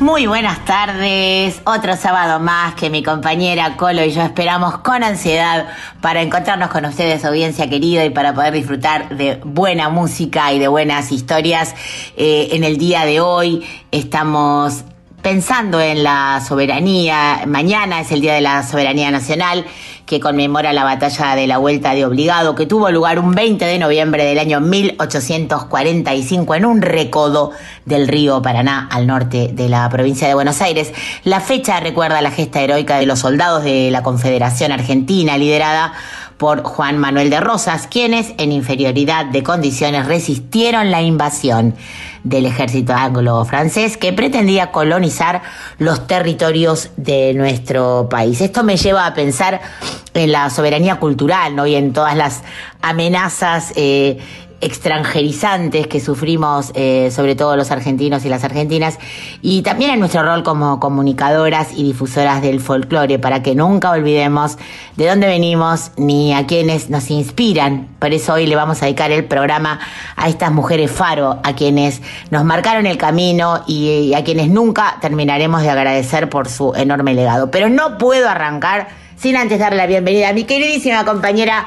Muy buenas tardes, otro sábado más que mi compañera Colo y yo esperamos con ansiedad para encontrarnos con ustedes, audiencia querida, y para poder disfrutar de buena música y de buenas historias. Eh, en el día de hoy estamos pensando en la soberanía, mañana es el Día de la Soberanía Nacional, que conmemora la batalla de la Vuelta de Obligado, que tuvo lugar un 20 de noviembre del año 1845 en un recodo del río Paraná al norte de la provincia de Buenos Aires. La fecha recuerda la gesta heroica de los soldados de la Confederación Argentina, liderada por Juan Manuel de Rosas, quienes en inferioridad de condiciones resistieron la invasión del ejército anglo-francés que pretendía colonizar los territorios de nuestro país. Esto me lleva a pensar en la soberanía cultural ¿no? y en todas las amenazas eh, extranjerizantes que sufrimos, eh, sobre todo los argentinos y las argentinas, y también en nuestro rol como comunicadoras y difusoras del folclore, para que nunca olvidemos de dónde venimos ni a quienes nos inspiran. Por eso hoy le vamos a dedicar el programa a estas mujeres faro, a quienes nos marcaron el camino y, y a quienes nunca terminaremos de agradecer por su enorme legado. Pero no puedo arrancar sin antes darle la bienvenida a mi queridísima compañera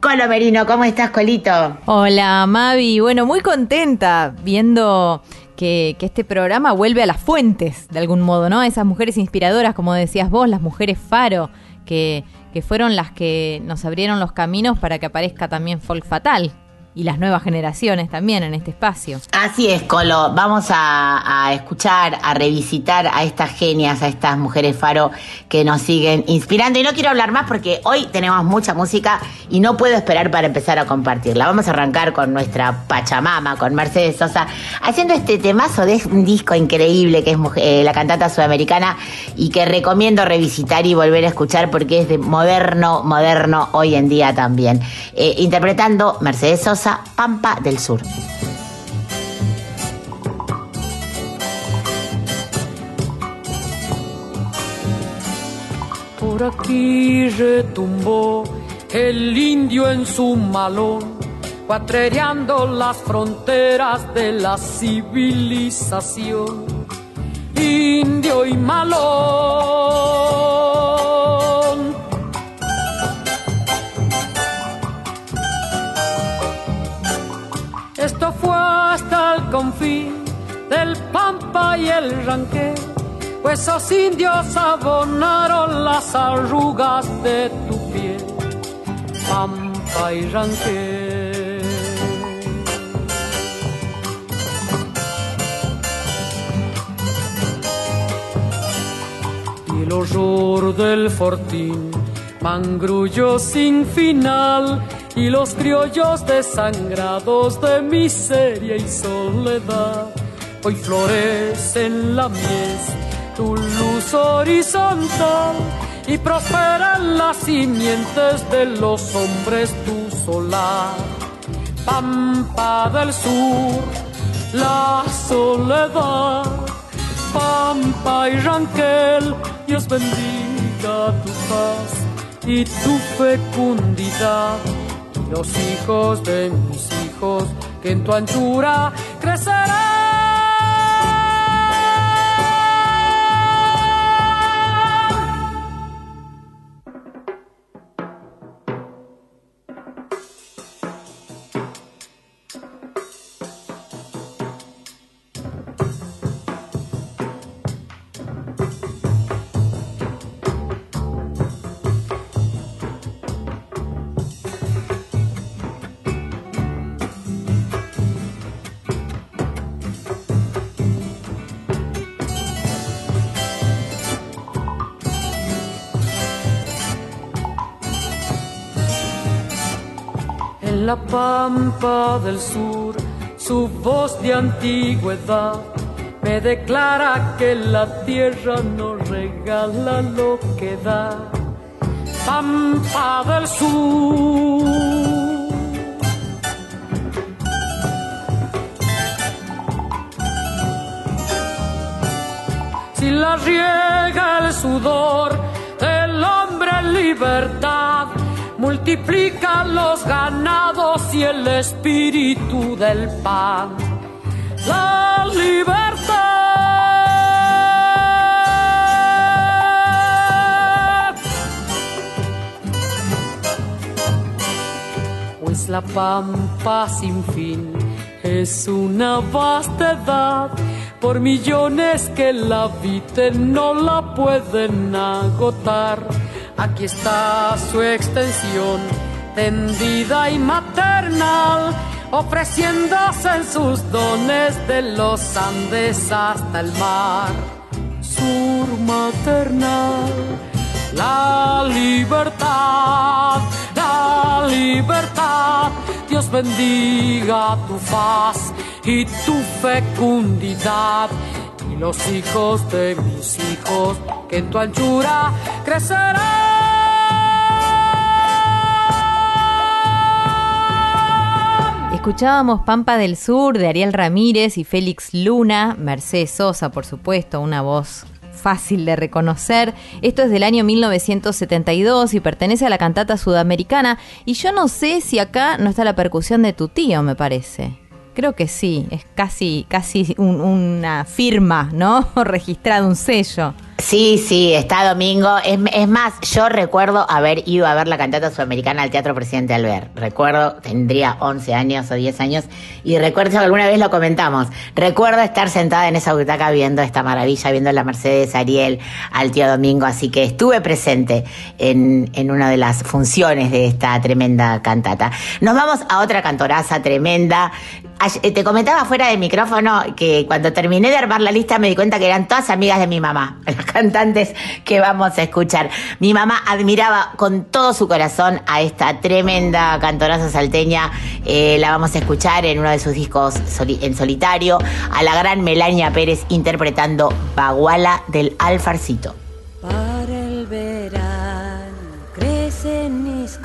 Colo Merino. ¿Cómo estás, Colito? Hola, Mavi. Bueno, muy contenta viendo que, este programa vuelve a las fuentes, de algún modo, ¿no? Esas mujeres inspiradoras, como decías vos, las mujeres faro, que, que fueron las que nos abrieron los caminos para que aparezca también Folk Fatal. Y las nuevas generaciones también en este espacio. Así es, Colo. Vamos a, escuchar, a revisitar a estas genias, a estas mujeres faro que nos siguen inspirando. Y no quiero hablar más porque hoy tenemos mucha música y no puedo esperar para empezar a compartirla. Vamos a arrancar con nuestra Pachamama, con Mercedes Sosa, haciendo este temazo de un disco increíble que es eh, la cantata sudamericana y que recomiendo revisitar y volver a escuchar porque es de moderno, moderno hoy en día también. Eh, interpretando Mercedes Sosa, Pampa del Sur. Por aquí retumbó el indio en su malón, cuatrereando las fronteras de la civilización. Indio y malón. Fue hasta el confín del Pampa y el Ranqué, pues esos indios abonaron las arrugas de tu piel, Pampa y Ranqué. Y el horror del fortín, mangrullo sin final, y los criollos desangrados de miseria y soledad. Hoy florece en la mies tu luz horizontal y prosperan las simientes de los hombres tu solar. Pampa del sur, la soledad. Pampa y Ranquel, Dios bendiga tu paz y tu fecundidad. Los hijos de mis hijos que en tu anchura crecerán. La pampa del sur, su voz de antigüedad me declara que la tierra no regala lo que da. Pampa del Sur. Si la riega el sudor del hombre en libertad, multiplica los ganados y el espíritu del pan. La libertad. Pues la pampa sin fin es una vastedad por millones que la habiten no la pueden agotar. Aquí está su extensión tendida y maternal, ofreciéndose en sus dones de los Andes hasta el mar. Sur maternal, la libertad, la libertad. Dios bendiga tu faz y tu fecundidad y los hijos de mis hijos que en tu anchura crecerán. Escuchábamos Pampa del Sur de Ariel Ramírez y Félix Luna, Mercedes Sosa, por supuesto, una voz fácil de reconocer. Esto es del año 1972 y pertenece a la cantata sudamericana. Y yo no sé si acá no está la percusión de tu tío, me parece. Creo que sí, es casi, casi un- una firma, ¿no? Registrado, un sello. Sí, sí, está domingo. Es, más, yo recuerdo haber ido a ver la cantata sudamericana al Teatro Presidente Albert. Recuerdo, tendría 11 años o 10 años, y recuerdo alguna vez lo comentamos. Recuerdo estar sentada en esa butaca viendo esta maravilla, viendo la Mercedes Ariel, al tío Domingo, así que estuve presente en, en una de las funciones de esta tremenda cantata. Nos vamos a otra cantoraza tremenda. Eh, Te comentaba fuera de micrófono que cuando terminé de armar la lista me di cuenta que eran todas amigas de mi mamá, las cantantes que vamos a escuchar. Mi mamá admiraba con todo su corazón a esta tremenda cantoraza salteña. Eh, la vamos a escuchar en uno de sus discos en solitario, a la gran Melania Pérez interpretando Baguala del Alfarcito. Para el verano crecen mis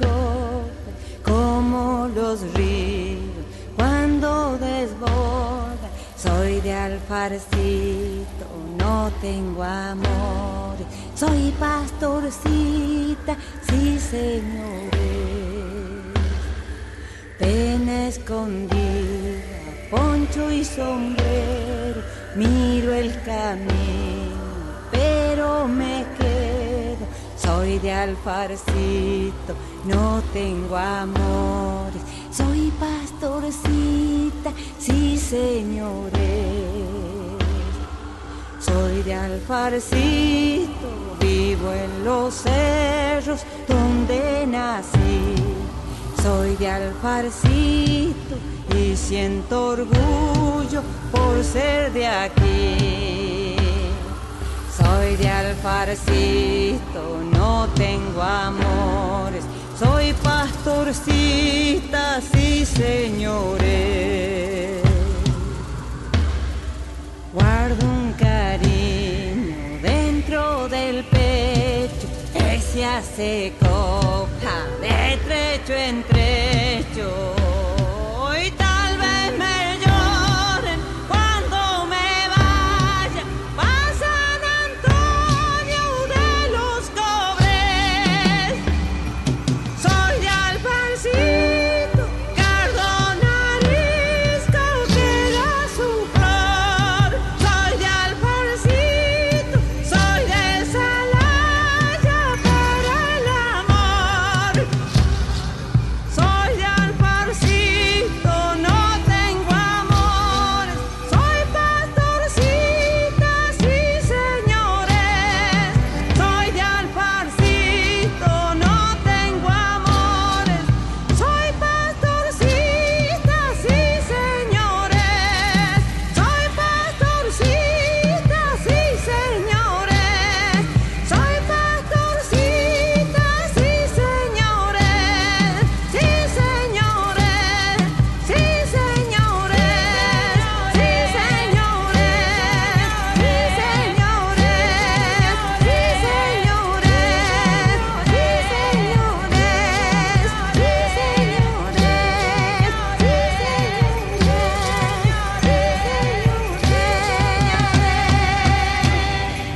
como los ríos alfarcito, no tengo amor. Soy pastorcita, sí señores. Pena escondida, poncho y sombrero, miro el camino, pero me quedo. Soy de alfarcito, no tengo amores. Soy pastorcita, sí señores. Soy de alfarcito, vivo en los cerros donde nací. Soy de alfarcito y siento orgullo por ser de aquí. Soy de alfarcito, no tengo amores. Soy pastorcita, sí señores. Guardo un cariño dentro del pecho que se hace copa de trecho en trecho.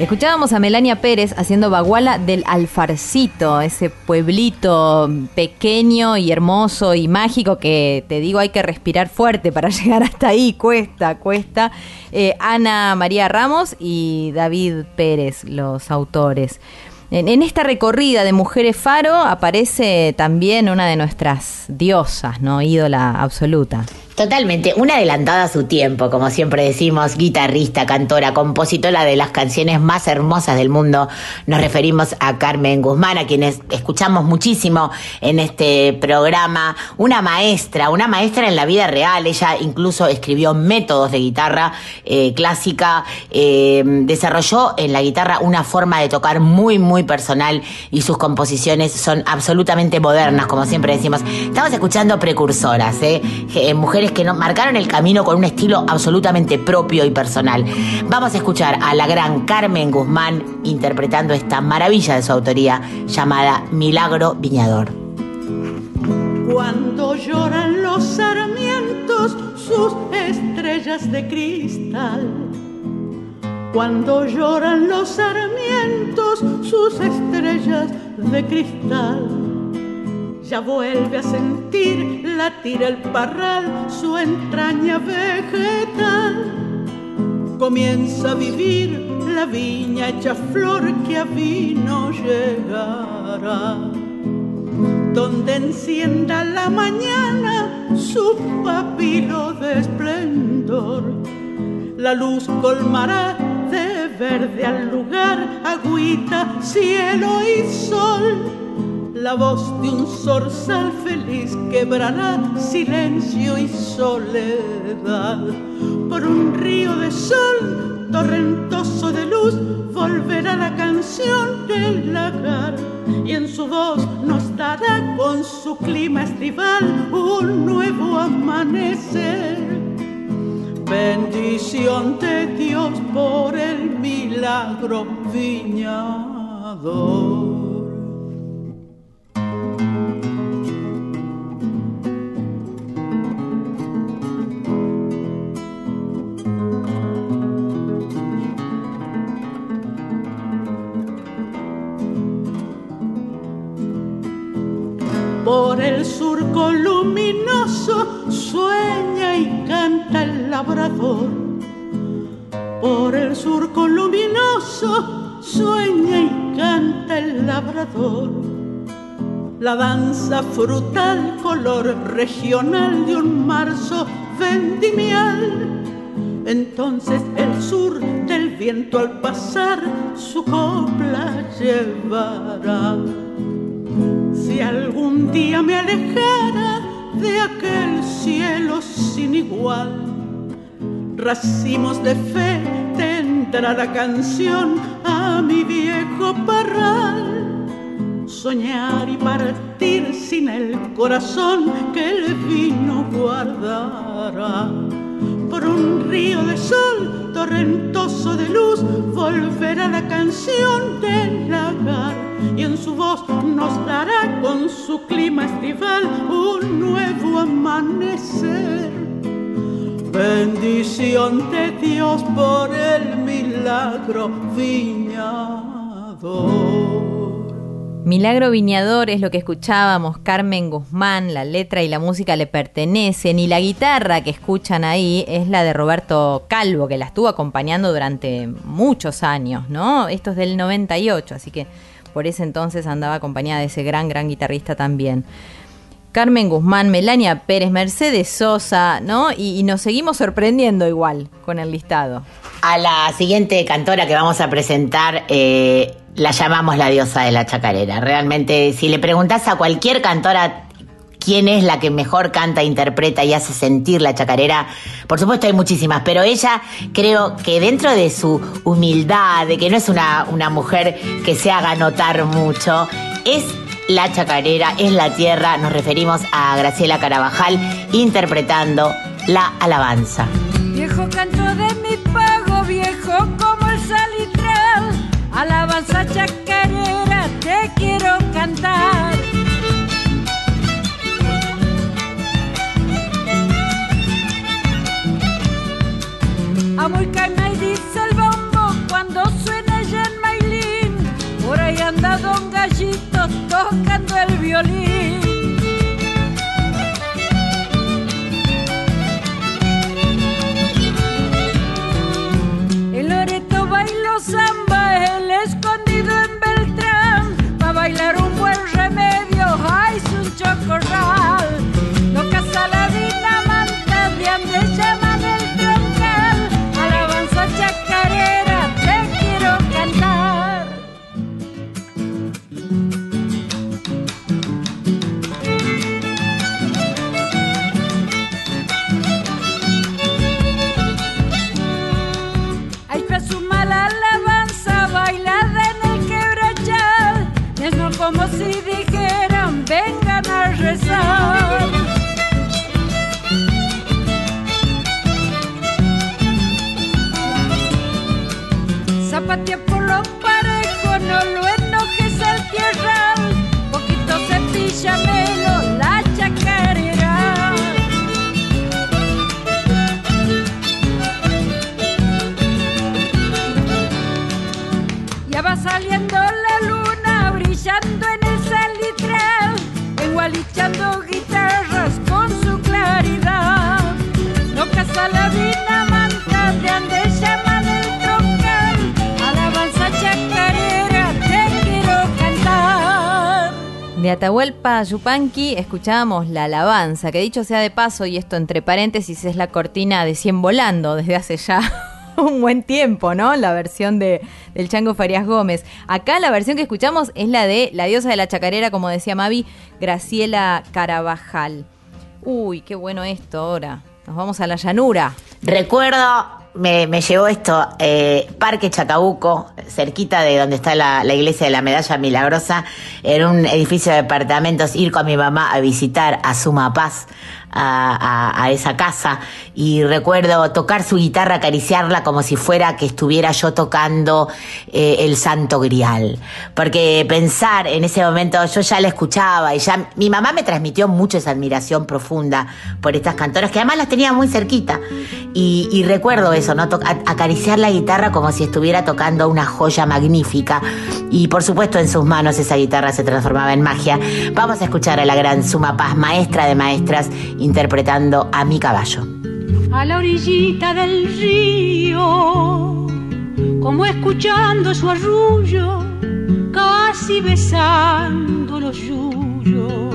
Escuchábamos a Melania Pérez haciendo Baguala del Alfarcito, ese pueblito pequeño y hermoso y mágico que te digo hay que respirar fuerte para llegar hasta ahí, cuesta, cuesta. Eh, Ana María Ramos y David Pérez, los autores. En, en esta recorrida de Mujeres Faro aparece también una de nuestras diosas, ¿no? Ídola absoluta. Totalmente, una adelantada a su tiempo, como siempre decimos, guitarrista, cantora, compositora de las canciones más hermosas del mundo. Nos referimos a Carmen Guzmán, a quienes escuchamos muchísimo en este programa. Una maestra, una maestra en la vida real. Ella incluso escribió métodos de guitarra eh, clásica, eh, desarrolló en la guitarra una forma de tocar muy, muy personal y sus composiciones son absolutamente modernas, como siempre decimos. Estamos escuchando precursoras, ¿eh? Eh, que nos marcaron el camino con un estilo absolutamente propio y personal. Vamos a escuchar a la gran Carmen Guzmán interpretando esta maravilla de su autoría llamada Milagro Viñador. Cuando lloran los sarmientos, sus estrellas de cristal. Cuando lloran los sarmientos, sus estrellas de cristal. Ya vuelve a sentir latir el parral, su entraña vegetal. Comienza a vivir la viña hecha flor que a vino llegará donde encienda la mañana su papilo de esplendor. La luz colmará de verde al lugar, agüita, cielo y sol. La voz de un zorzal feliz quebrará silencio y soledad. Por un río de sol torrentoso de luz volverá la canción del lagar y en su voz nos dará con su clima estival un nuevo amanecer. Bendición de Dios por el milagro viñador. La danza frutal, color regional de un marzo vendimial. Entonces el sur del viento al pasar su copla llevará. Si algún día me alejara de aquel cielo sin igual, racimos de fe tendrá la canción a mi viejo parral. Soñar y partir sin el corazón que el vino guardará. Por un río de sol torrentoso de luz volverá la canción del lagar y en su voz nos dará con su clima estival un nuevo amanecer. Bendición de Dios por el milagro viñador. Milagro Viñador es lo que escuchábamos, Carmen Guzmán, la letra y la música le pertenecen y la guitarra que escuchan ahí es la de Roberto Calvo, que la estuvo acompañando durante muchos años, ¿no? Esto es del 98, así que por ese entonces andaba acompañada de ese gran, gran guitarrista también. Carmen Guzmán, Melania Pérez, Mercedes Sosa, ¿no? Y, nos seguimos sorprendiendo igual con el listado. A la siguiente cantora que vamos a presentar eh, la llamamos la diosa de la chacarera. Realmente, si le preguntás a cualquier cantora quién es la que mejor canta, interpreta y hace sentir la chacarera, por supuesto hay muchísimas, pero ella creo que dentro de su humildad, de que no es una, una mujer que se haga notar mucho, es la chacarera, es la tierra, nos referimos a Graciela Carabajal interpretando la alabanza. Viejo canto de mi pago, viejo como el salitral. Alabanza chacarera, te quiero cantar. A muy caima y dice el bombo cuando suena a Don Gallito tocando el violín. Atahualpa Yupanqui escuchábamos La Alabanza, que dicho sea de paso, y esto entre paréntesis es la cortina de 100 volando desde hace ya un buen tiempo, ¿no? La versión de, del Chango Farías Gómez. Acá la versión que escuchamos es la de la diosa de la chacarera, como decía Mavi, Graciela Carabajal. Uy, qué bueno esto ahora. Nos vamos a la llanura. Recuerdo, me, me llevó esto, eh, Parque Chacabuco, cerquita de donde está la, la iglesia de la Medalla Milagrosa, en un edificio de departamentos, ir con mi mamá a visitar a Suma Paz, a, esa casa, y recuerdo tocar su guitarra, acariciarla como si fuera que estuviera yo tocando eh, el Santo Grial. Porque pensar en ese momento, yo ya la escuchaba y ya mi mamá me transmitió mucho esa admiración profunda por estas cantoras, que además las tenía muy cerquita. Y, y recuerdo eso, ¿no? Acariciar la guitarra como si estuviera tocando una joya magnífica. Y por supuesto en sus manos esa guitarra se transformaba en magia. Vamos a escuchar a la gran Suma Paz, maestra de maestras, interpretando a mi caballo. a la orillita del río, como escuchando su arrullo, casi besando los yuyos.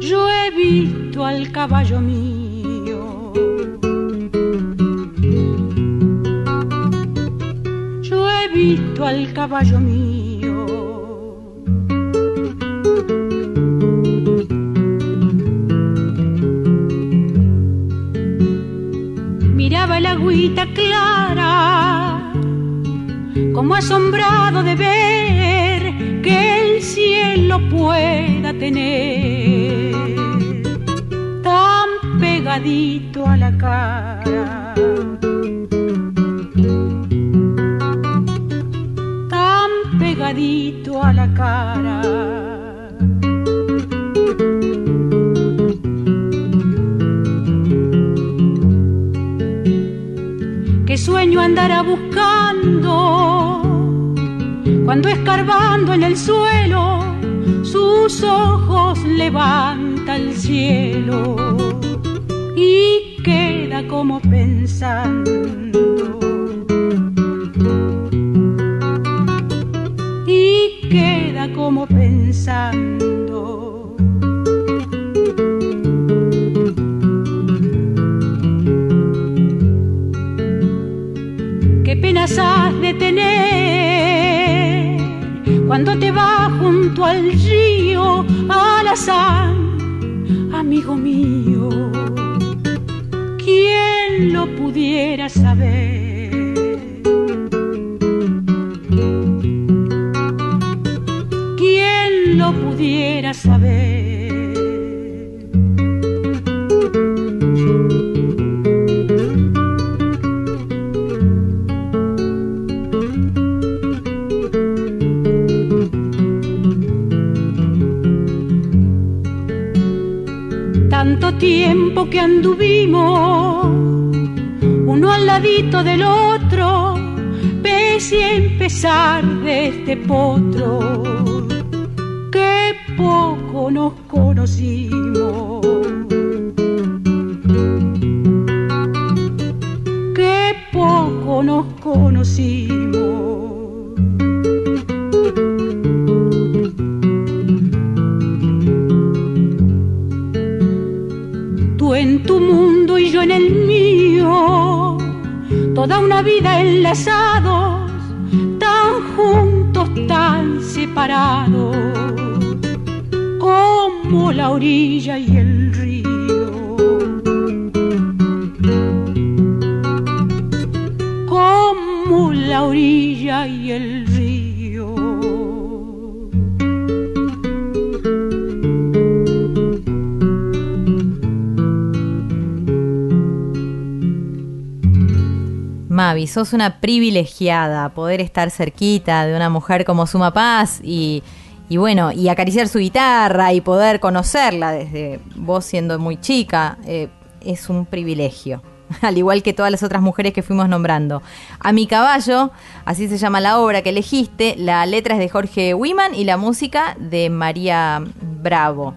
Yo he visto al caballo mío. Yo he visto al caballo mío. Miraba el agüita clara, como asombrado de ver que el cielo pueda tener tan pegadito a la cara. Tan pegadito a la cara. Qué sueño andará buscando. Cuando escarbando en el suelo sus ojos levanta al cielo y queda como pensando. Y queda como pensando has de tener cuando te vas junto al río alazán, amigo mío. ¿Quién lo pudiera saber? ¿Quién lo pudiera saber? Tiempo que anduvimos, uno al ladito del otro, pese a empezar de este potro, que poco nos conocimos. Sos una privilegiada poder estar cerquita de una mujer como Suma Paz y, bueno, y acariciar su guitarra y poder conocerla desde vos siendo muy chica, eh, es un privilegio. Al igual que todas las otras mujeres que fuimos nombrando. A mi caballo, así se llama la obra que elegiste, la letra es de Jorge Wiman y la música de María Bravo.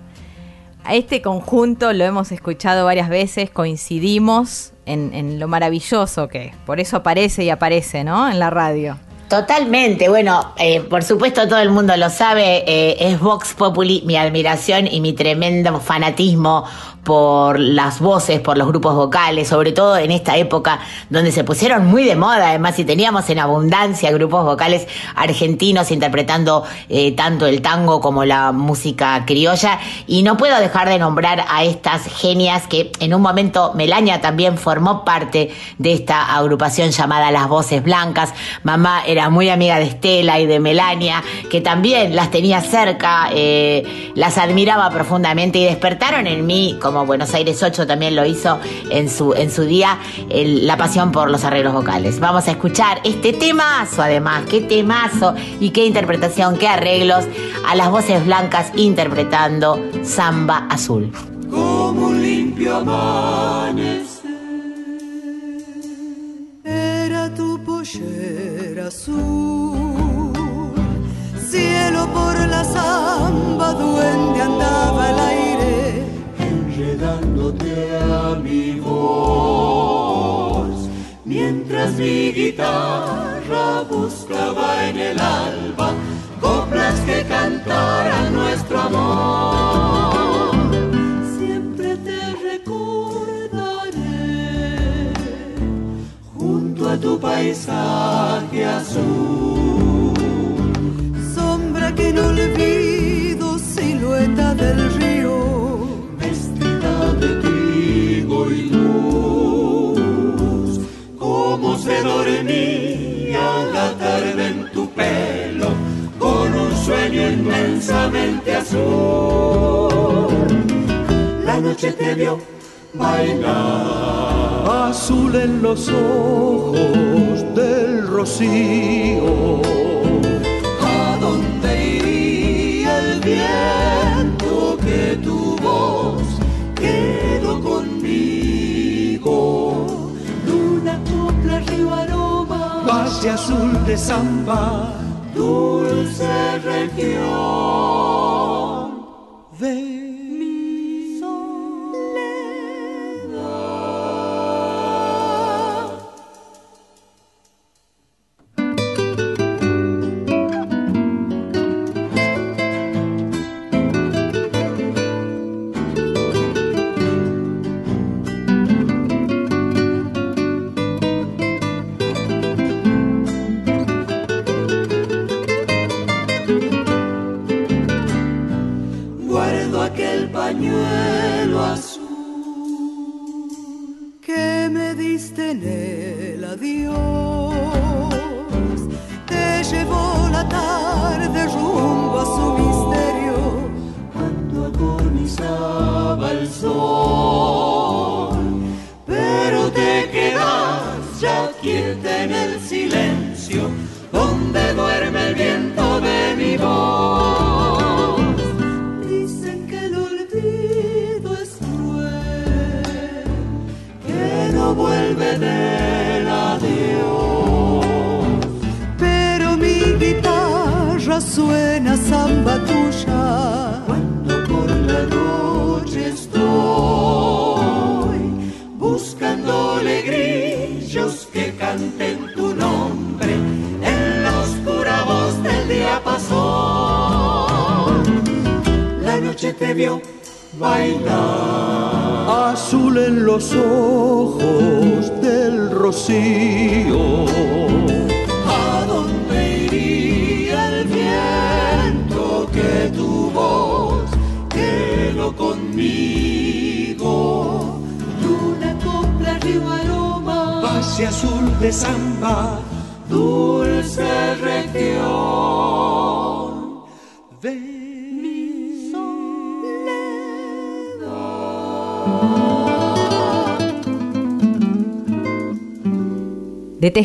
A este conjunto lo hemos escuchado varias veces, coincidimos en, lo maravilloso que es. Por eso aparece y aparece, ¿no? En la radio. Totalmente, bueno, eh, por supuesto todo el mundo lo sabe, eh, es Vox Populi mi admiración y mi tremendo fanatismo por las voces, por los grupos vocales, sobre todo en esta época donde se pusieron muy de moda, además, y teníamos en abundancia grupos vocales argentinos interpretando eh, tanto el tango como la música criolla, y no puedo dejar de nombrar a estas genias que en un momento Melania también formó parte de esta agrupación llamada Las Voces Blancas, mamá era muy amiga de Estela y de Melania, que también las tenía cerca, eh, las admiraba profundamente y despertaron en mí como Buenos Aires 8 también lo hizo en su, en su día, la pasión por los arreglos vocales. Vamos a escuchar este temazo, además, qué temazo y qué interpretación, qué arreglos a las voces blancas interpretando Samba Azul. como un limpio amanecer. Era tu pollera azul, cielo por la samba, duende andaba el aire, enredándote a mi voz, mientras mi guitarra buscaba en el alba coplas que cantaran nuestro amor. Siempre te recordaré junto a tu paisaje azul. sombra que no olvido, silueta del río. Dormía la tarde en tu pelo, con un sueño inmensamente azul. La noche te vio bailar, azul en los ojos del rocío. ¿A dónde iría el viento base azul de samba, dulce región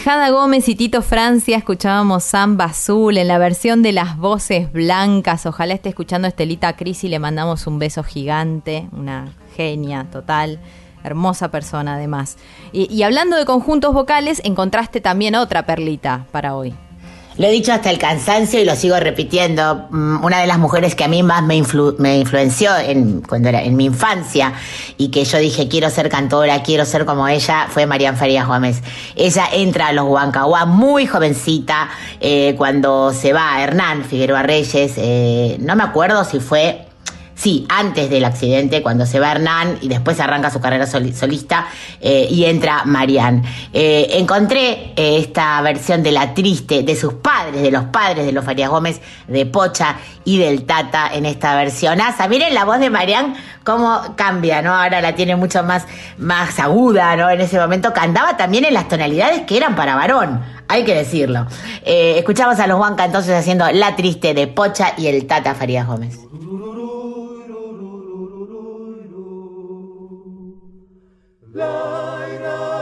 De Tejada Gómez y Tito Francia escuchábamos Samba Azul en la versión de las voces blancas. Ojalá esté escuchando Estelita Cris y le mandamos un beso gigante, una genia total, hermosa persona además. Y, y hablando de conjuntos vocales, encontraste también otra perlita para hoy. Lo he dicho hasta el cansancio y lo sigo repitiendo. Mm, Una de las mujeres que a mí más me, influ- me influenció en, cuando era en mi infancia y que yo dije quiero ser cantora, quiero ser como ella, fue Marian Farías Gómez. Ella entra a los Huancahuá muy jovencita eh, cuando se va Hernán Figueroa Reyes. eh, no me acuerdo si fue Sí, antes del accidente, cuando se va Hernán y después arranca su carrera soli- solista eh, y entra Marianne. Eh, encontré eh, esta versión de La Triste, de sus padres, de los padres de los Farías Gómez, de Pocha y del Tata en esta versión. Asa, miren la voz de Marianne cómo cambia, ¿no? Ahora la tiene mucho más, más aguda, ¿no? En ese momento cantaba también en las tonalidades que eran para varón. Hay que decirlo. Escuchamos a los Huanca entonces haciendo La Triste de Pocha y el Tata Farías Gómez. Chacarera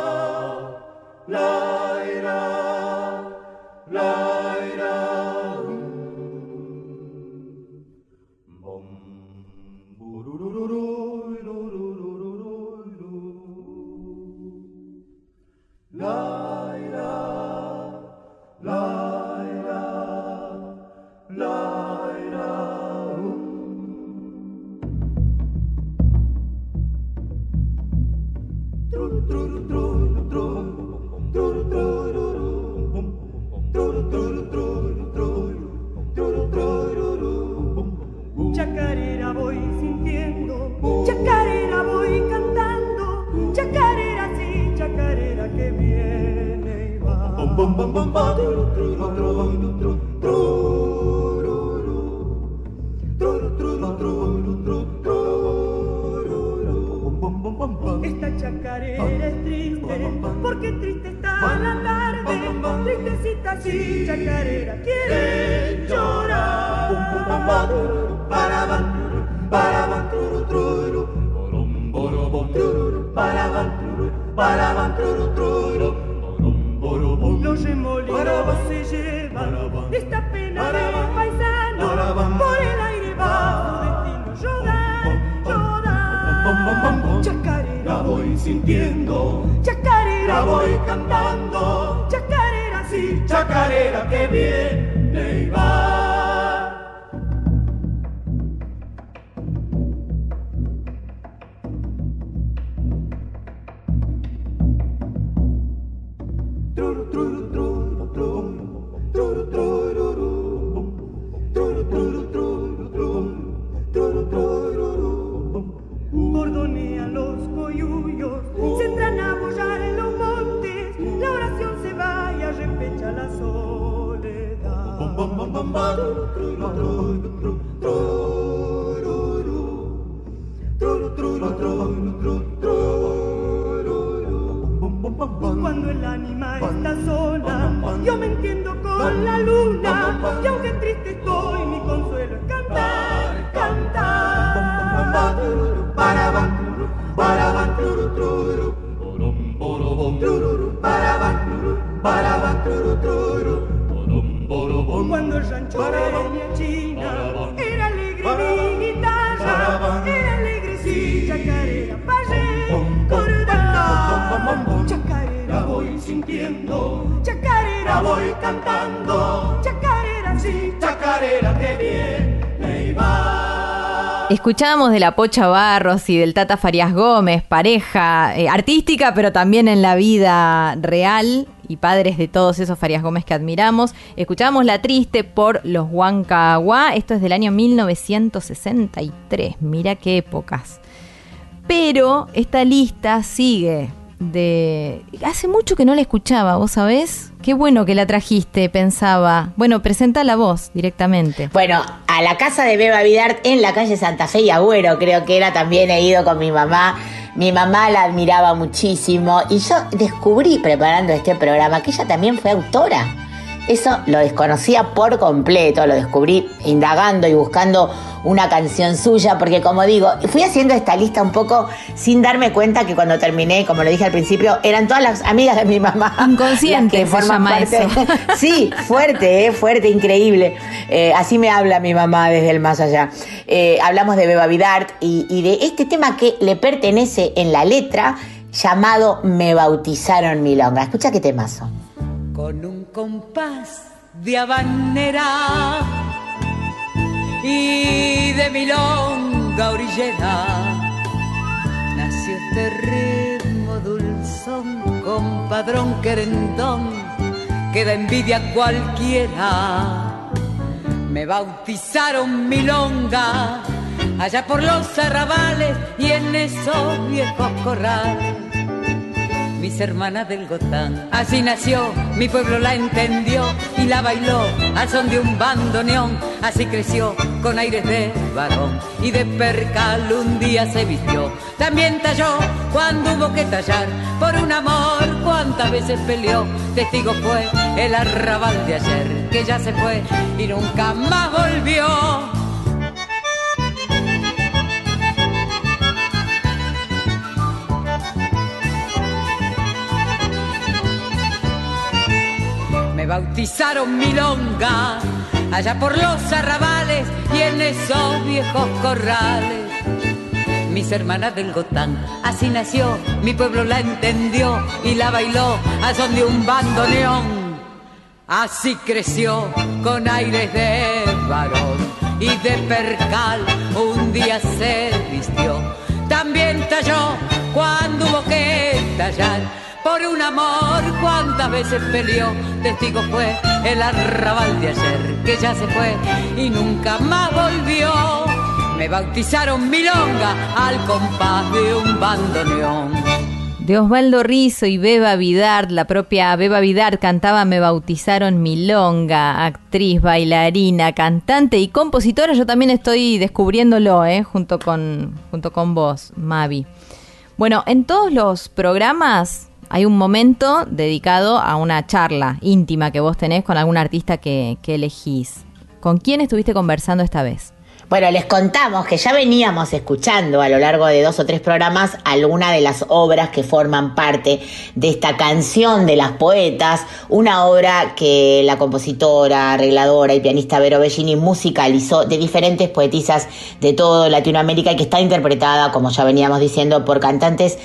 Esta chacarera es triste, porque triste está la tarde, tristecita sí, chacarera quiere llorar. Los remolinos se llevan esta pena de paisano por el aire va su destino. Llorar, llorar. Chacarera voy sintiendo, chacarera la voy cantando, chacarera sí, chacarera que viene y va. Escuchábamos de la Pocha Barros y del Tata Farías Gómez, pareja eh, artística, pero también en la vida real y padres de todos esos Farías Gómez que admiramos. Escuchábamos La Triste por los Huancahuá. Esto es del año 1963. Mira qué épocas. Pero esta lista sigue de... Hace mucho que no la escuchaba, ¿vos sabés? Qué bueno que la trajiste, pensaba. Bueno, presenta la voz directamente. Bueno, a la casa de Beba Vidart en la calle Santa Fe y Agüero, creo que era, también he ido con mi mamá. Mi mamá la admiraba muchísimo y yo descubrí preparando este programa que ella también fue autora. Eso lo desconocía por completo, lo descubrí indagando y buscando una canción suya, porque como digo, fui haciendo esta lista un poco sin darme cuenta que cuando terminé, como lo dije al principio, eran todas las amigas de mi mamá. Inconsciente que forman parte. eso. Sí, fuerte, eh, fuerte, increíble. Eh, así me habla mi mamá desde el más allá. Eh, hablamos de Beba Vidart y, y de este tema que le pertenece en la letra llamado Me bautizaron Milonga. Escucha qué temazo. Con un compás de habanera y de milonga orillera. Nació este ritmo dulzón compadrón querendón que da envidia a cualquiera. Me bautizaron milonga allá por los arrabales y en esos viejos corrales mis hermanas del Gotán. Así nació, mi pueblo la entendió y la bailó al son de un bandoneón. Así creció con aires de varón y de percal un día se vistió. También talló cuando hubo que tallar por un amor, cuántas veces peleó. Testigo fue el arrabal de ayer que ya se fue y nunca más volvió. Bautizaron milonga allá por los arrabales y en esos viejos corrales. Mis hermanas del Gotán, así nació, mi pueblo la entendió y la bailó a son de un bandoneón. Así creció con aires de varón y de percal un día se vistió. También talló cuando hubo que tallar por un amor cuántas veces peleó. Testigo fue el arrabal de ayer que ya se fue y nunca más volvió. Me bautizaron milonga al compás de un bandoneón. De Osvaldo Rizo y Beba Vidart, la propia Beba Vidart cantaba Me bautizaron Milonga, actriz, bailarina, cantante y compositora. Yo también estoy descubriéndolo, ¿eh? junto, con, junto con vos, Mavi. Bueno, en todos los programas hay un momento dedicado a una charla íntima que vos tenés con algún artista que, elegís. ¿Con quién estuviste conversando esta vez? Bueno, les contamos que ya veníamos escuchando a lo largo de dos o tres programas algunas de las obras que forman parte de esta canción de las poetas, una obra que la compositora, arregladora y pianista Vero Bellini musicalizó de diferentes poetisas de toda Latinoamérica y que está interpretada, como ya veníamos diciendo, por cantantes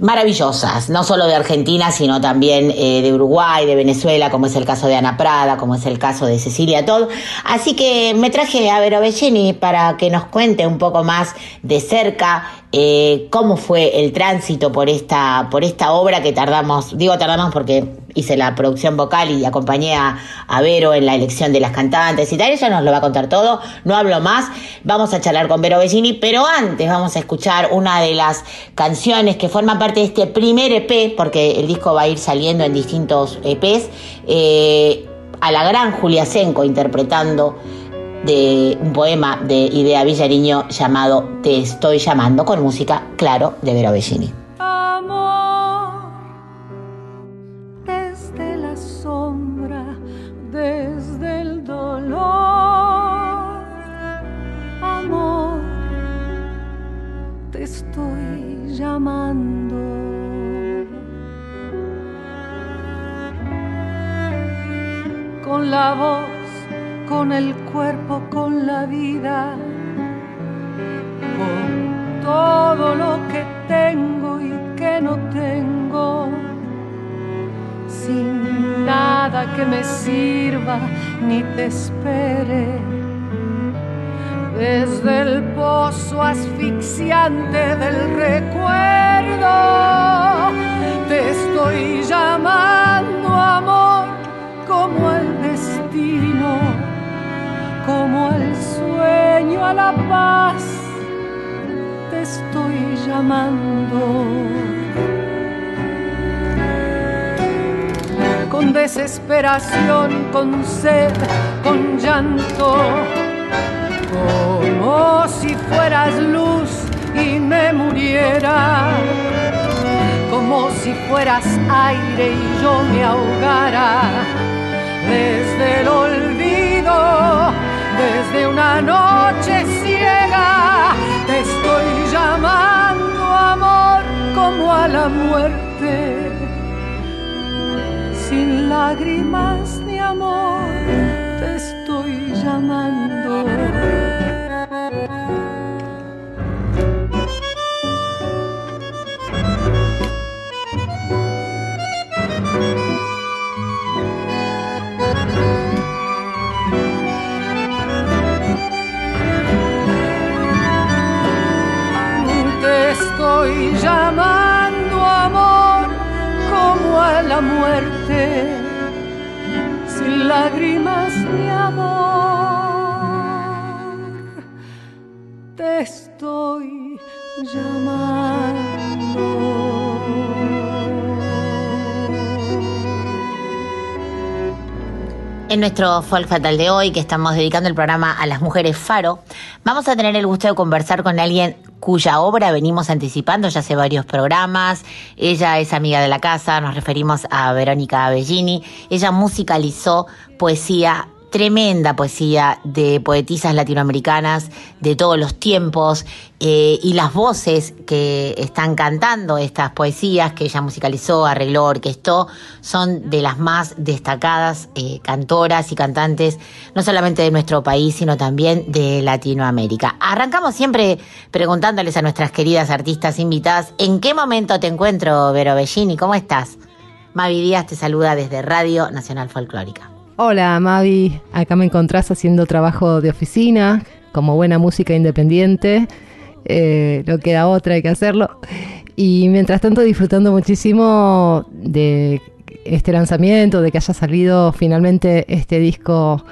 maravillosas, no solo de Argentina, sino también eh, de Uruguay, de Venezuela, como es el caso de Ana Prada, como es el caso de Cecilia Todd. Así que me traje a Vero Bellini para que nos cuente un poco más de cerca eh, cómo fue el tránsito por esta, por esta obra que tardamos, digo tardamos porque hice la producción vocal y acompañé a, a Vero en la elección de las cantantes y tal, ella nos lo va a contar todo, no hablo más, vamos a charlar con Vero Bellini, pero antes vamos a escuchar una de las canciones que forman parte de este primer EP, porque el disco va a ir saliendo en distintos EPs, eh, a la gran Julia Senco interpretando de un poema de Idea Villariño llamado Te estoy llamando, con música, claro, de Vero Bellini. Amor, desde la sombra, desde el dolor. Amor, te estoy llamando. Con la voz, con el cuerpo, con la vida con todo lo que tengo y que no tengo, sin nada que me sirva ni te espere. Desde el pozo asfixiante del recuerdo te estoy llamando amor como al destino, como al sueño, a la paz, te estoy llamando. con desesperación, con sed, con llanto, como si fueras luz y me muriera, como si fueras aire y yo me ahogara, desde el olvido, desde una noche ciega, te estoy llamando amor como a la muerte sin lágrimas de amor te estoy llamando. Estoy llamando amor como a la muerte, sin lágrimas de amor. Te estoy llamando. En nuestro Folk Fatal de hoy, que estamos dedicando el programa a las mujeres Faro, vamos a tener el gusto de conversar con alguien cuya obra venimos anticipando ya hace varios programas. Ella es amiga de la casa, nos referimos a Verónica Avellini. Ella musicalizó poesía tremenda poesía de poetisas latinoamericanas de todos los tiempos eh, y las voces que están cantando estas poesías que ella musicalizó, arregló, orquestó, son de las más destacadas eh, cantoras y cantantes, no solamente de nuestro país, sino también de Latinoamérica. Arrancamos siempre preguntándoles a nuestras queridas artistas invitadas, ¿en qué momento te encuentro, Vero Bellini? ¿Cómo estás? Mavi Díaz te saluda desde Radio Nacional Folclórica. Hola Mavi, acá me encontrás haciendo trabajo de oficina, como buena música independiente, eh, no queda otra, hay que hacerlo. Y mientras tanto disfrutando muchísimo de este lanzamiento, de que haya salido finalmente este disco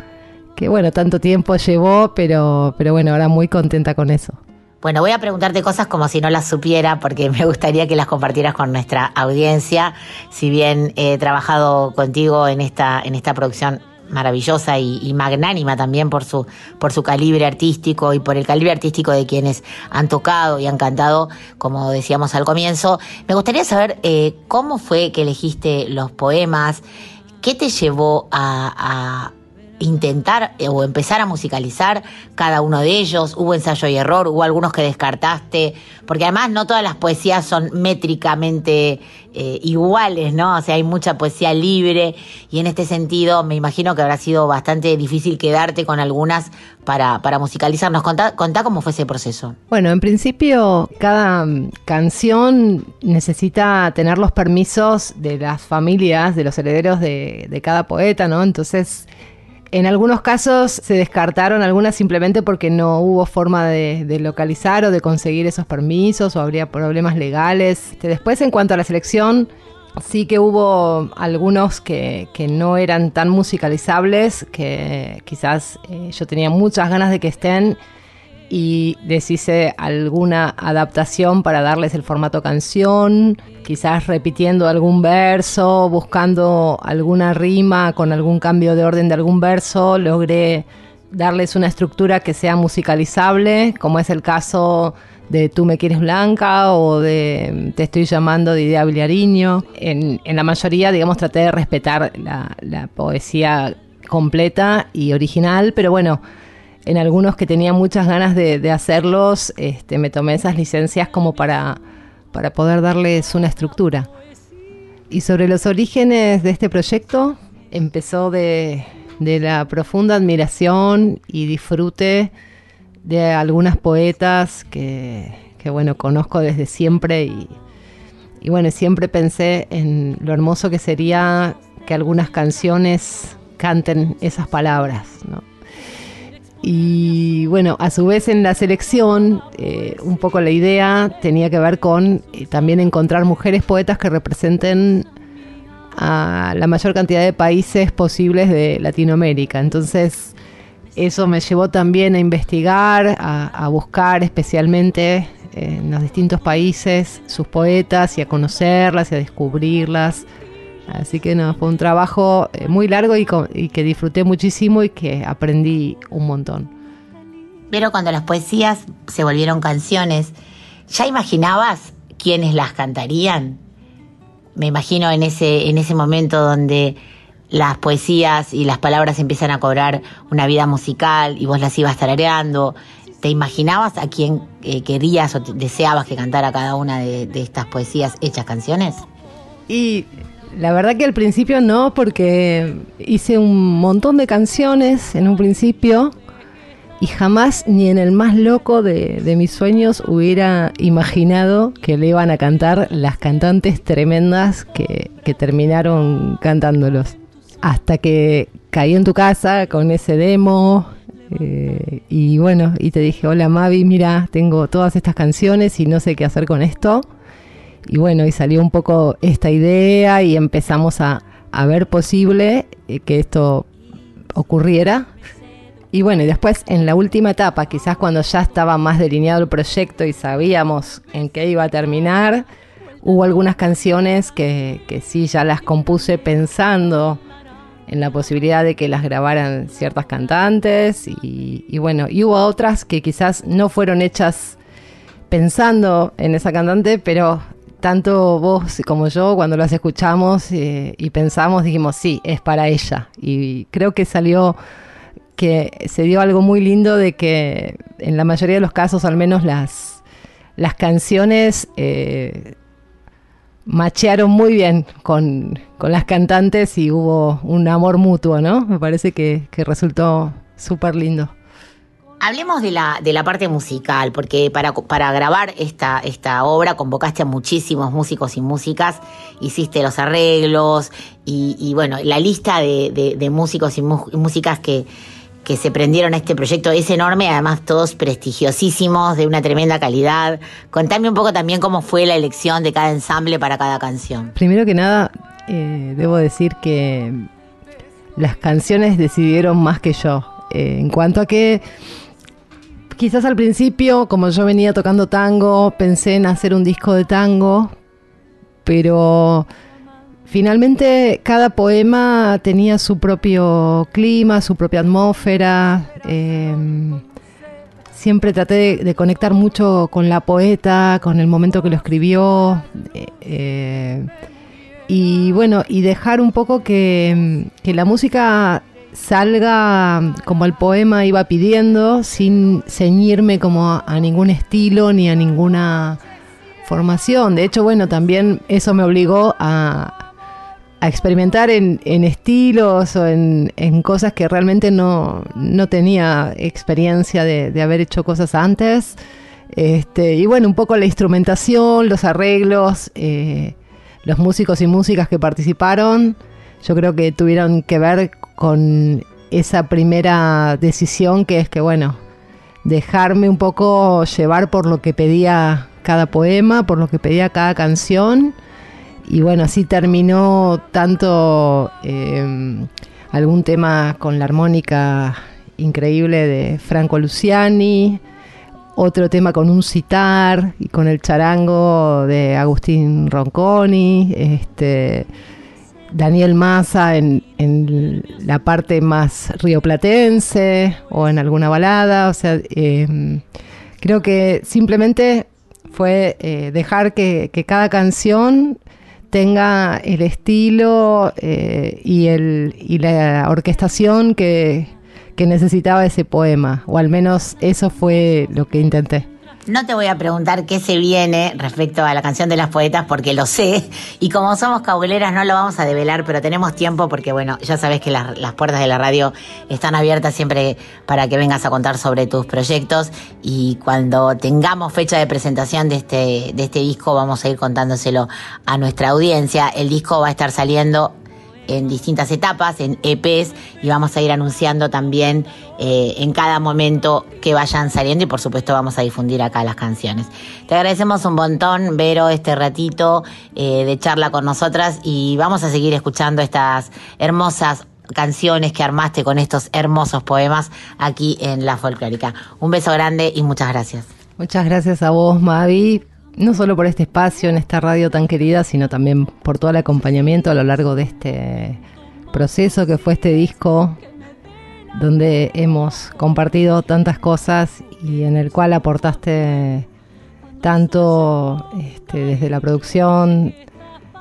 que bueno, tanto tiempo llevó, pero, pero bueno, ahora muy contenta con eso. Bueno, voy a preguntarte cosas como si no las supiera, porque me gustaría que las compartieras con nuestra audiencia. Si bien he trabajado contigo en esta, en esta producción maravillosa y, magnánima también por su, por su calibre artístico y por el calibre artístico de quienes han tocado y han cantado, como decíamos al comienzo. Me gustaría saber eh, cómo fue que elegiste los poemas, qué te llevó a intentar eh, o empezar a musicalizar cada uno de ellos? ¿Hubo ensayo y error? ¿Hubo algunos que descartaste? Porque además no todas las poesías son métricamente eh, iguales, ¿no? O sea, hay mucha poesía libre y en este sentido me imagino que habrá sido bastante difícil quedarte con algunas para, para musicalizarnos. Contá, contá cómo fue ese proceso. Bueno, en principio cada mm, canción necesita tener los permisos de las familias, de los herederos de, de cada poeta, ¿no? Entonces en algunos casos se descartaron algunas simplemente porque no hubo forma de, localizar o de conseguir esos permisos o habría problemas legales. Después, en cuanto a la selección, sí que hubo algunos que, que no eran tan musicalizables, que quizás eh, yo tenía muchas ganas de que estén y deshice alguna adaptación para darles el formato canción, quizás repitiendo algún verso, buscando alguna rima con algún cambio de orden de algún verso, logré darles una estructura que sea musicalizable, como es el caso de Tú me quieres blanca o de Te estoy llamando de Idea Vilariño. En, la mayoría, digamos, traté de respetar la poesía completa y original, pero bueno, en algunos que tenía muchas ganas de, hacerlos, este, me tomé esas licencias como para, para poder darles una estructura. Y sobre los orígenes de este proyecto, empezó de, de la profunda admiración y disfrute de algunas poetas que, que bueno, conozco desde siempre y, y bueno, siempre pensé en lo hermoso que sería que algunas canciones canten esas palabras, ¿no? Y bueno, a su vez en la selección, eh, un poco la idea tenía que ver con eh, también encontrar mujeres poetas que representen a la mayor cantidad de países posibles de Latinoamérica. Entonces, eso me llevó también a investigar, a, buscar especialmente en los distintos países sus poetas y a conocerlas y a descubrirlas. Así que no, fue un trabajo eh, muy largo y, que disfruté muchísimo y que aprendí un montón. Pero cuando las poesías se volvieron canciones, ¿ya imaginabas quiénes las cantarían? Me imagino en ese, en ese momento donde las poesías y las palabras empiezan a cobrar una vida musical y vos las ibas tarareando. ¿Te imaginabas a quién eh, querías o deseabas que cantara cada una de, de estas poesías hechas canciones? Y la verdad que al principio no, porque hice un montón de canciones en un principio y jamás ni en el más loco de, mis sueños hubiera imaginado que le iban a cantar las cantantes tremendas que, terminaron cantándolos. Hasta que caí en tu casa con ese demo eh, y bueno, y te dije, hola Mavi, mira, tengo todas estas canciones y no sé qué hacer con esto y bueno, y salió un poco esta idea y empezamos a, ver posible eh, que esto ocurriera. Y bueno, y después en la última etapa, quizás cuando ya estaba más delineado el proyecto y sabíamos en qué iba a terminar, hubo algunas canciones que, que sí ya las compuse pensando en la posibilidad de que las grabaran ciertas cantantes y, y, bueno, y hubo otras que quizás no fueron hechas pensando en esa cantante, pero tanto vos como yo, cuando las escuchamos eh, y pensamos, dijimos, sí, es para ella. Y creo que salió, que se dio algo muy lindo de que en la mayoría de los casos, al menos las, las canciones eh, machearon muy bien con, las cantantes y hubo un amor mutuo, ¿no? Me parece que, que resultó súper lindo. Hablemos de la, de la parte musical, porque para, para grabar esta, esta obra convocaste a muchísimos músicos y músicas, hiciste los arreglos y, bueno, la lista de, músicos y, músicas que, que se prendieron a este proyecto es enorme, además todos prestigiosísimos, de una tremenda calidad. Contame un poco también cómo fue la elección de cada ensamble para cada canción. Primero que nada, eh, debo decir que las canciones decidieron más que yo. Eh, en cuanto a que Quizás al principio, como yo venía tocando tango, pensé en hacer un disco de tango, pero finalmente cada poema tenía su propio clima, su propia atmósfera. Em, siempre traté de, conectar mucho con la poeta, con el momento que lo escribió. Eh, eh, y bueno, y dejar un poco que, que la música salga como el poema iba pidiendo, sin ceñirme como a, ningún estilo ni a ninguna formación. De hecho, bueno, también eso me obligó a, experimentar en, estilos o en, cosas que realmente no, tenía experiencia de, haber hecho cosas antes. Este, y bueno, un poco la instrumentación, los arreglos, eh, los músicos y músicas que participaron, yo creo que tuvieron que ver con esa primera decisión que es que, bueno, dejarme un poco llevar por lo que pedía cada poema, por lo que pedía cada canción. Y bueno, así terminó tanto em, algún tema con la armónica increíble de Franco Luciani, otro tema con un citar y con el charango de Agustín Ronconi, este Daniel Massa en, la parte más rioplatense o en alguna balada. O sea, em, creo que simplemente fue eh, dejar que, cada canción tenga el estilo eh, y, el, y la orquestación que, que necesitaba ese poema, o al menos eso fue lo que intenté. No te voy a preguntar qué se viene respecto a la canción de las poetas porque lo sé y como somos cauleras no lo vamos a develar, pero tenemos tiempo porque bueno, ya sabes que las, las, puertas de la radio están abiertas siempre para que vengas a contar sobre tus proyectos y cuando tengamos fecha de presentación de este, de este disco vamos a ir contándoselo a nuestra audiencia. El disco va a estar saliendo en distintas etapas, en EPs, y vamos a ir anunciando también eh, en cada momento que vayan saliendo y por supuesto vamos a difundir acá las canciones. Te agradecemos un montón, Vero, este ratito eh, de charla con nosotras y vamos a seguir escuchando estas hermosas canciones que armaste con estos hermosos poemas aquí en La Folclórica. Un beso grande y muchas gracias. Muchas gracias a vos, Mavi, no solo por este espacio en esta radio tan querida, sino también por todo el acompañamiento a lo largo de este proceso que fue este disco donde hemos compartido tantas cosas y en el cual aportaste tanto este, desde la producción,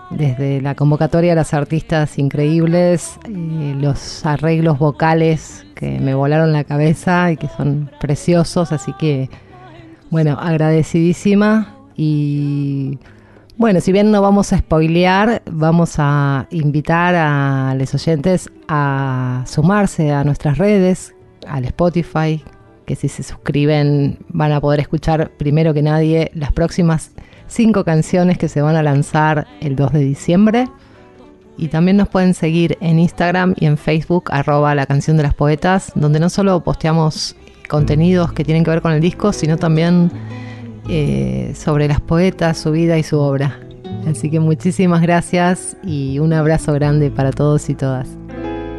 desde la convocatoria a las artistas increíbles, eh, los arreglos vocales que me volaron la cabeza y que son preciosos, así que bueno, agradecidísima y bueno, si bien no vamos a spoilear, vamos a invitar a los oyentes a sumarse a nuestras redes, al Spotify, que si se suscriben van a poder escuchar primero que nadie las próximas cinco canciones que se van a lanzar el 2 de diciembre. Y también nos pueden seguir en Instagram y en Facebook, arroba la canción de las poetas, donde no solo posteamos contenidos que tienen que ver con el disco, sino también eh, sobre las poetas, su vida y su obra. Así que muchísimas gracias y un abrazo grande para todos y todas.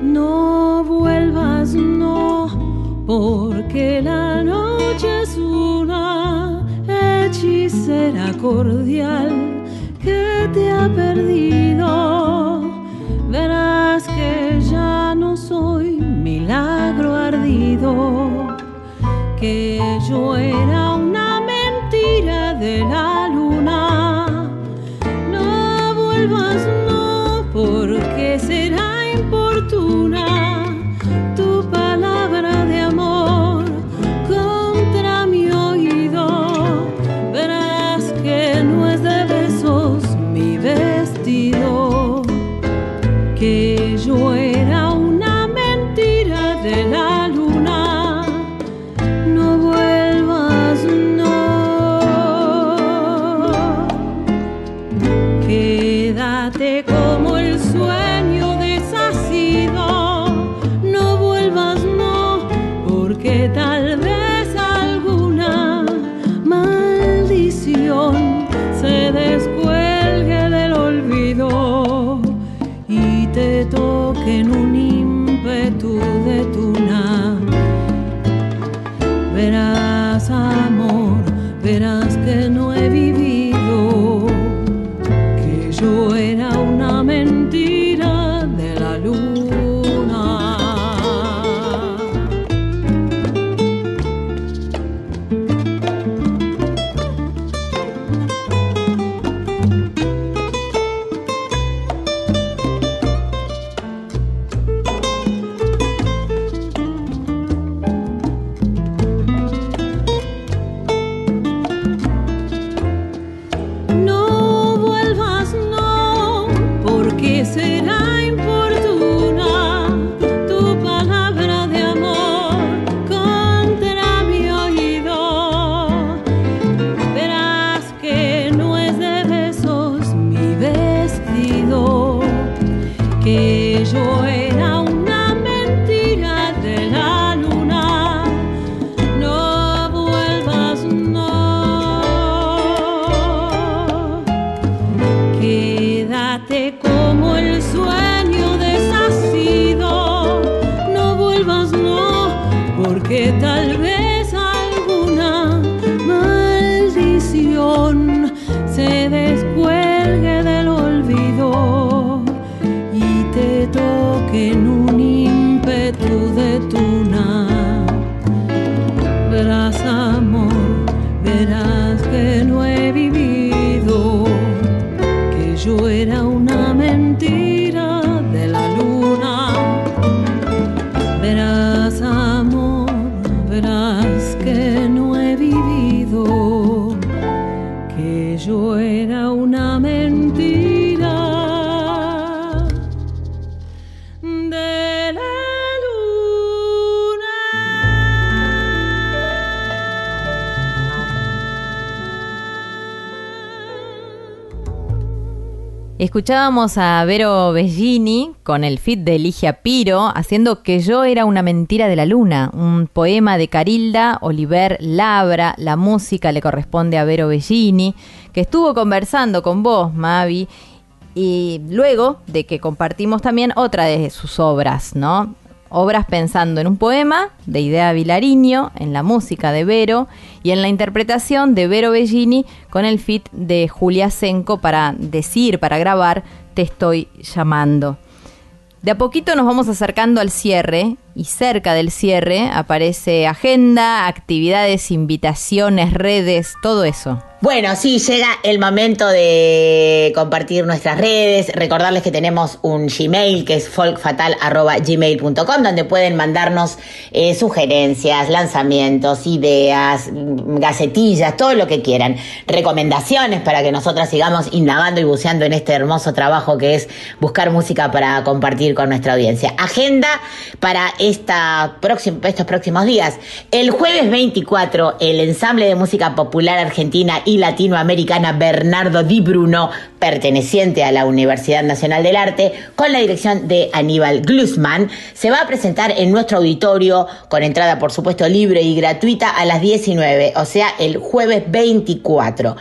No vuelvas, no, porque la noche es una hechicera cordial que te ha perdido. Verás que ya no soy milagro ardido, que yo era una mentira de la luna. Amor, verás que no he que yo era una Escuchábamos a Vero Bellini con el fit de Ligia Piro haciendo Que yo era una mentira de la luna, un poema de Carilda Oliver Labra. La música le corresponde a Vero Bellini, que estuvo conversando con vos, Mavi, y luego de que compartimos también otra de sus obras, ¿no? Obras pensando en un poema de Idea Vilariño, en la música de Vero y en la interpretación de Vero Bellini con el fit de Julia Senco para decir, para grabar Te estoy llamando. De a poquito nos vamos acercando al cierre y cerca del cierre aparece agenda, actividades, invitaciones, redes, todo eso. Bueno, sí, llega el momento de compartir nuestras redes, recordarles que tenemos un Gmail que es folkfatal.gmail.com donde pueden mandarnos eh, sugerencias, lanzamientos, ideas, mm, gacetillas, todo lo que quieran, recomendaciones para que nosotras sigamos indagando y buceando en este hermoso trabajo que es buscar música para compartir con nuestra audiencia. Agenda para estos próximos días. El jueves 24, el ensamble de música popular argentina y latinoamericana Bernardo Di Bruno, perteneciente a la Universidad Nacional del Arte, con la dirección de Aníbal Glusman, se va a presentar en nuestro auditorio con entrada, por supuesto, libre y gratuita a las 19, o sea, el jueves 24.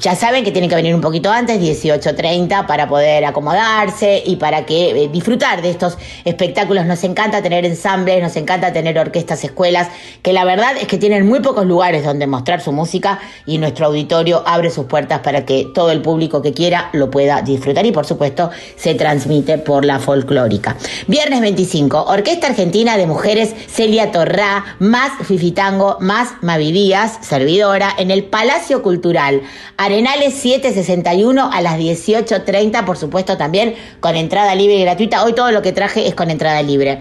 Ya saben que tienen que venir un poquito antes, 18.30, para poder acomodarse y para que eh, disfrutar de estos espectáculos. Nos encanta tener ensambles, nos encanta tener orquestas, escuelas, que la verdad es que tienen muy pocos lugares donde mostrar su música y nuestro auditorio abre sus puertas para que todo el público que quiera lo pueda disfrutar y por supuesto se transmite por la folclórica. Viernes 25, Orquesta Argentina de Mujeres Celia Torrá, más Fifitango, más Mavi Díaz, servidora, en el Palacio Cultural, Arenales 761 a las 18.30, por supuesto también con entrada libre y gratuita. Hoy todo lo que traje es con entrada libre.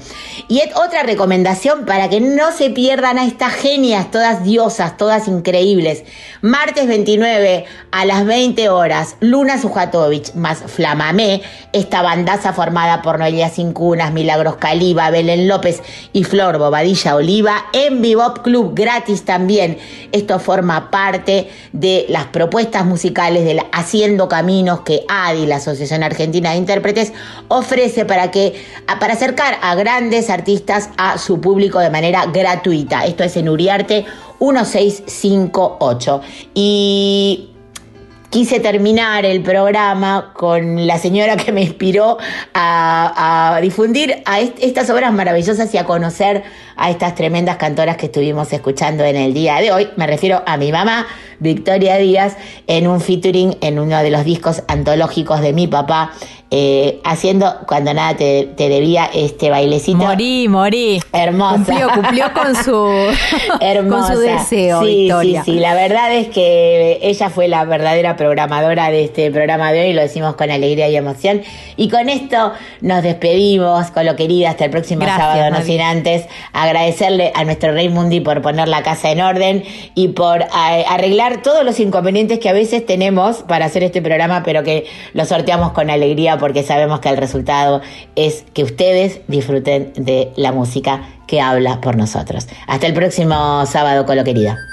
Y otra recomendación para que no se pierdan a estas genias, todas diosas, todas increíbles. Martes 29 a las 20 horas, Luna Sujatovich más Flamamé, esta bandaza formada por Noelia Cincunas, Milagros Caliba, Belén López y Flor Bobadilla Oliva, en Bebop Club gratis también. Esto forma parte de las propuestas musicales de Haciendo Caminos que ADI, la Asociación Argentina de Intérpretes, ofrece para que para acercar a grandes artistas a su público de manera gratuita. Esto es en Uriarte 1658. Y quise terminar el programa con la señora que me inspiró a, difundir a estas obras maravillosas y a conocer a estas tremendas cantoras que estuvimos escuchando en el día de hoy. Me refiero a mi mamá, Victoria Díaz, en un featuring en uno de los discos antológicos de mi papá, eh, haciendo cuando nada te, debía este bailecito. Morí, morí. Hermosa. Cumplió, cumplió con su, con su deseo, sí, Victoria. Sí, sí, la verdad es que ella fue la verdadera programadora de este programa de hoy, lo decimos con alegría y emoción. Y con esto nos despedimos, con lo querida, hasta el próximo sábado, no sin antes agradecerle a nuestro Rey Mundi por poner la casa en orden y por eh, todos los inconvenientes que a veces tenemos para hacer este programa, pero que lo sorteamos con alegría porque sabemos que el resultado es que ustedes disfruten de la música que habla por nosotros. Hasta el próximo sábado, Colo querida.